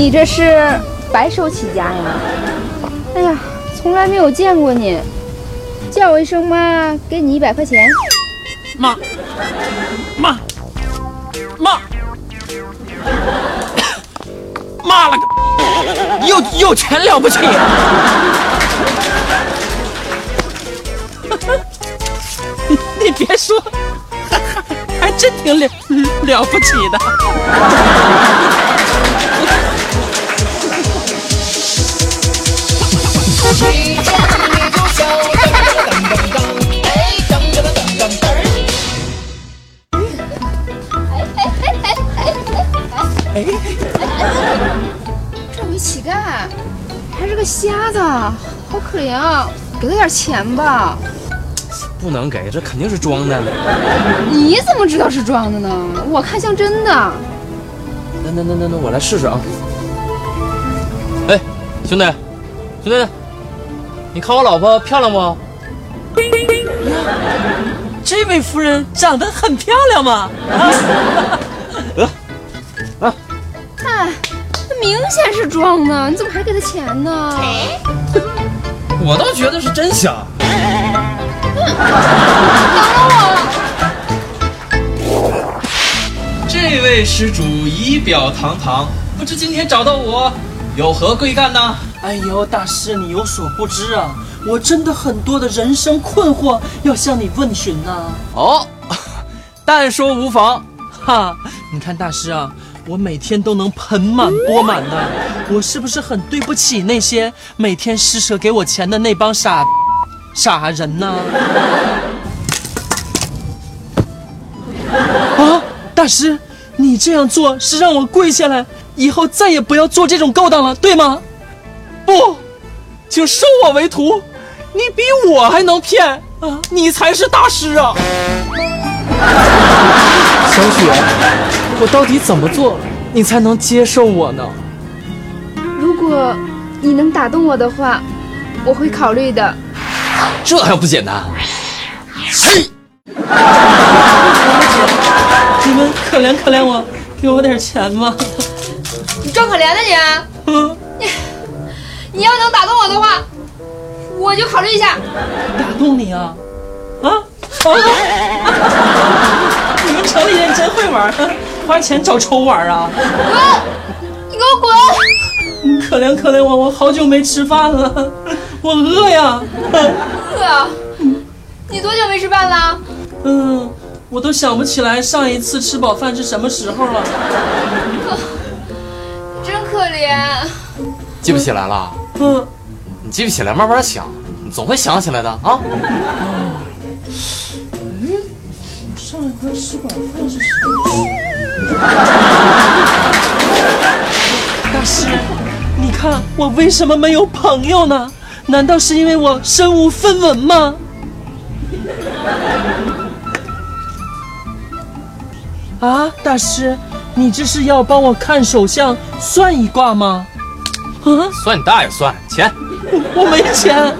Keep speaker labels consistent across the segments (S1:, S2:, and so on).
S1: 你这是白手起家呀？哎呀，从来没有见过你，叫我一声妈，给你一百块钱。
S2: 妈，妈，妈，妈了个，有有钱了不起？你别说，还还还真挺了了不起的。
S1: 子，好可怜啊！给他点钱吧。
S2: 不能给，这肯定是装的。
S1: 你怎么知道是装的呢？我看像真的。
S2: 那那那那那，我来试试啊。哎，兄弟，兄弟，你看我老婆漂亮不？
S3: 这位夫人长得很漂亮嘛。
S1: 哎，那明显是装的，你怎么还给他钱呢？
S2: 我倒觉得是真香。这位施主仪表堂堂，不知今天找到我有何贵干呢？
S3: 哎呦，大师，你有所不知啊，我真的很多的人生困惑要向你问询呢、
S2: 哦，但说无妨。
S3: 哈，你看大师啊，我每天都能盆满钵满的，我是不是很对不起那些每天施舍给我钱的那帮傻傻人呢？啊，大师，你这样做是让我跪下来，以后再也不要做这种勾当了，对吗？不，请收我为徒，你比我还能骗啊！你才是大师啊！小雪，我到底怎么做，你才能接受我呢？
S1: 如果你能打动我的话，我会考虑的。
S2: 这还不简单？嘿，
S3: 你们可怜可怜我，给我点钱吧。
S1: 你装可怜呢你啊！
S3: 嗯，
S1: 你要能打动我的话，我就考虑一下。
S3: 打动你啊？啊？啊！你们城里人真会玩，花钱找抽玩啊！
S1: 滚！你给我滚！
S3: 你可怜可怜我，我好久没吃饭了，我饿呀。
S1: 饿？你多久没吃饭了？
S3: 嗯，我都想不起来上一次吃饱饭是什么时候了。
S1: 真可怜。
S2: 记不起来了？
S3: 嗯，
S2: 你记不起来，慢慢想，你总会想起来的啊。
S3: 上一回吃饱饭是什么时候？大师，你看我为什么没有朋友呢？难道是因为我身无分文吗？啊，大师，你这是要帮我看手相算一卦吗？啊，
S2: 算你大爷算钱，
S3: 我没钱。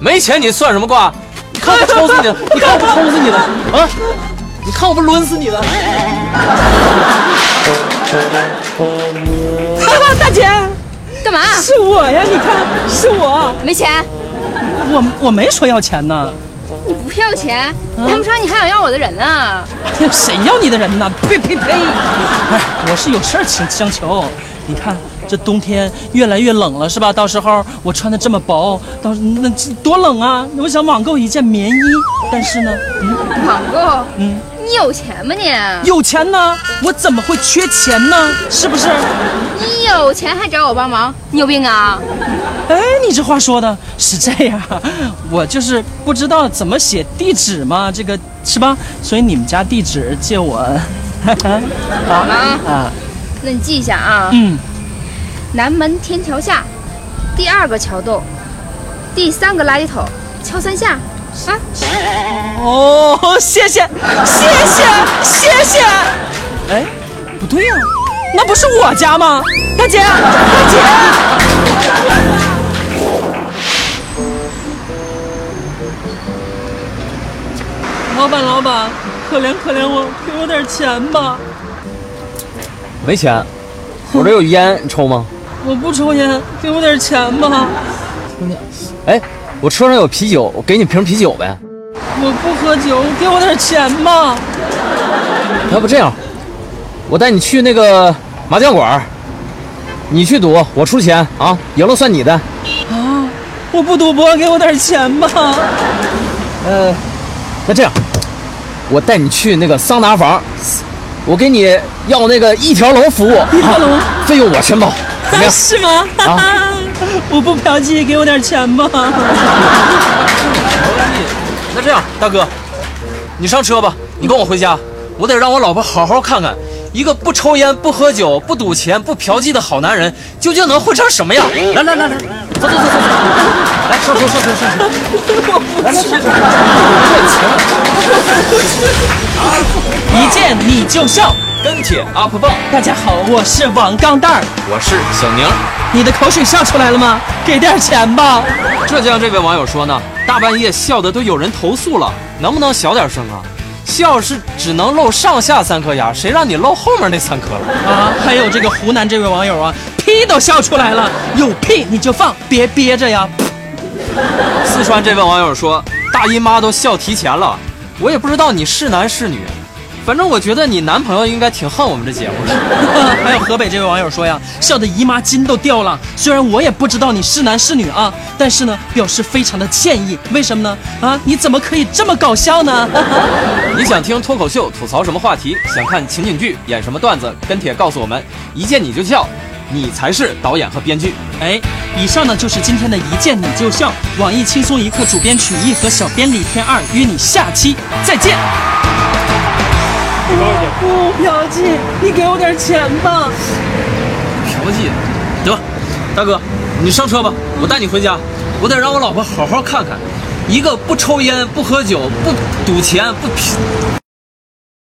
S2: 没钱你算什么卦？你看我不抽死你！你看我不抽死你了啊！你看我不抡死你了！
S3: 哈哈，大姐，
S1: 干嘛？
S3: 是我呀！你看，是我，
S1: 没钱？
S3: 我我没说要钱呢。
S1: 你不要钱，谈不上你还想要我的人呢。
S3: 哎呀，谁要你的人呢？呸呸呸！哎，我是有事儿请相求。你看这冬天越来越冷了，是吧？到时候我穿的这么薄，到那这多冷啊！我想网购一件棉衣，但是呢，嗯
S1: 网购？
S3: 嗯，
S1: 你有钱吗你？
S3: 有钱呢，我怎么会缺钱呢？是不是？
S1: 你有钱还找我帮忙？你有病啊？
S3: 哎，你这话说的是这样，我就是不知道怎么写地址嘛，这个是吧？所以你们家地址借我，好
S1: 吗
S3: 啊，
S1: 那你记一下啊。
S3: 嗯，
S1: 南门天桥下，第二个桥洞，第三个垃圾桶，敲三下。啊，
S3: 哦，谢谢，谢谢，谢谢。哎，不对呀、那不是我家吗？大姐，大姐。老板，老板，可怜可怜我，给我点钱吧。
S2: 没钱，我这有烟，你抽吗？
S3: 我不抽烟，给我点钱吧。
S2: 哎，我车上有啤酒，我给你瓶啤酒呗。
S3: 我不喝酒，给我点钱吧。
S2: 要不这样，我带你去那个麻将馆，你去赌，我出钱啊，赢了算你的。
S3: 啊，我不赌博，给我点钱吧。
S2: 呃，那这样，我带你去那个桑拿房，我给你要那个一条龙服务，
S3: 一条龙
S2: 啊费用我全包，怎么样？
S3: 是吗？
S2: 啊
S3: 我不嫖妓，给我点钱吧。
S2: 那这样，大哥，你上车吧，你跟我回家，我得让我老婆好好看看，一个不抽烟、不喝酒、不赌钱、不嫖妓的好男人，究竟能混成什么样？来来来来，走走走走走，来上车上车上车，来来上车，
S3: 一见你就笑。
S2: 跟帖 UP 棒，
S3: 大家好，我是王钢蛋儿。
S2: 我是小宁。
S3: 你的口水笑出来了吗？给点钱吧。
S2: 浙江这位网友说呢，大半夜笑的都有人投诉了，能不能小点声啊？笑是只能露上下三颗牙，谁让你露后面那三颗了？
S3: 啊，还有这个湖南这位网友啊，屁都笑出来了，有屁你就放，别憋着呀。
S2: 四川这位网友说，大姨妈都笑提前了，我也不知道你是男是女，反正我觉得你男朋友应该挺恨我们这节目的。
S3: 还有河北这位网友说呀，笑的姨妈巾都掉了。虽然我也不知道你是男是女啊，但是呢，表示非常的歉意。为什么呢？啊，你怎么可以这么搞笑呢？
S2: 你想听脱口秀吐槽什么话题？想看情景剧演什么段子？跟帖告诉我们，一见你就笑，你才是导演和编剧。
S3: 哎，以上呢就是今天的一见你就笑，网易轻松一刻主编曲艺和小编李天二约你下期再见。不嫖妓，你给我点钱吧。
S2: 嫖妓，得，大哥，你上车吧，我带你回家，我得让我老婆好好看看，一个不抽烟、不喝酒、不赌钱、不嫖。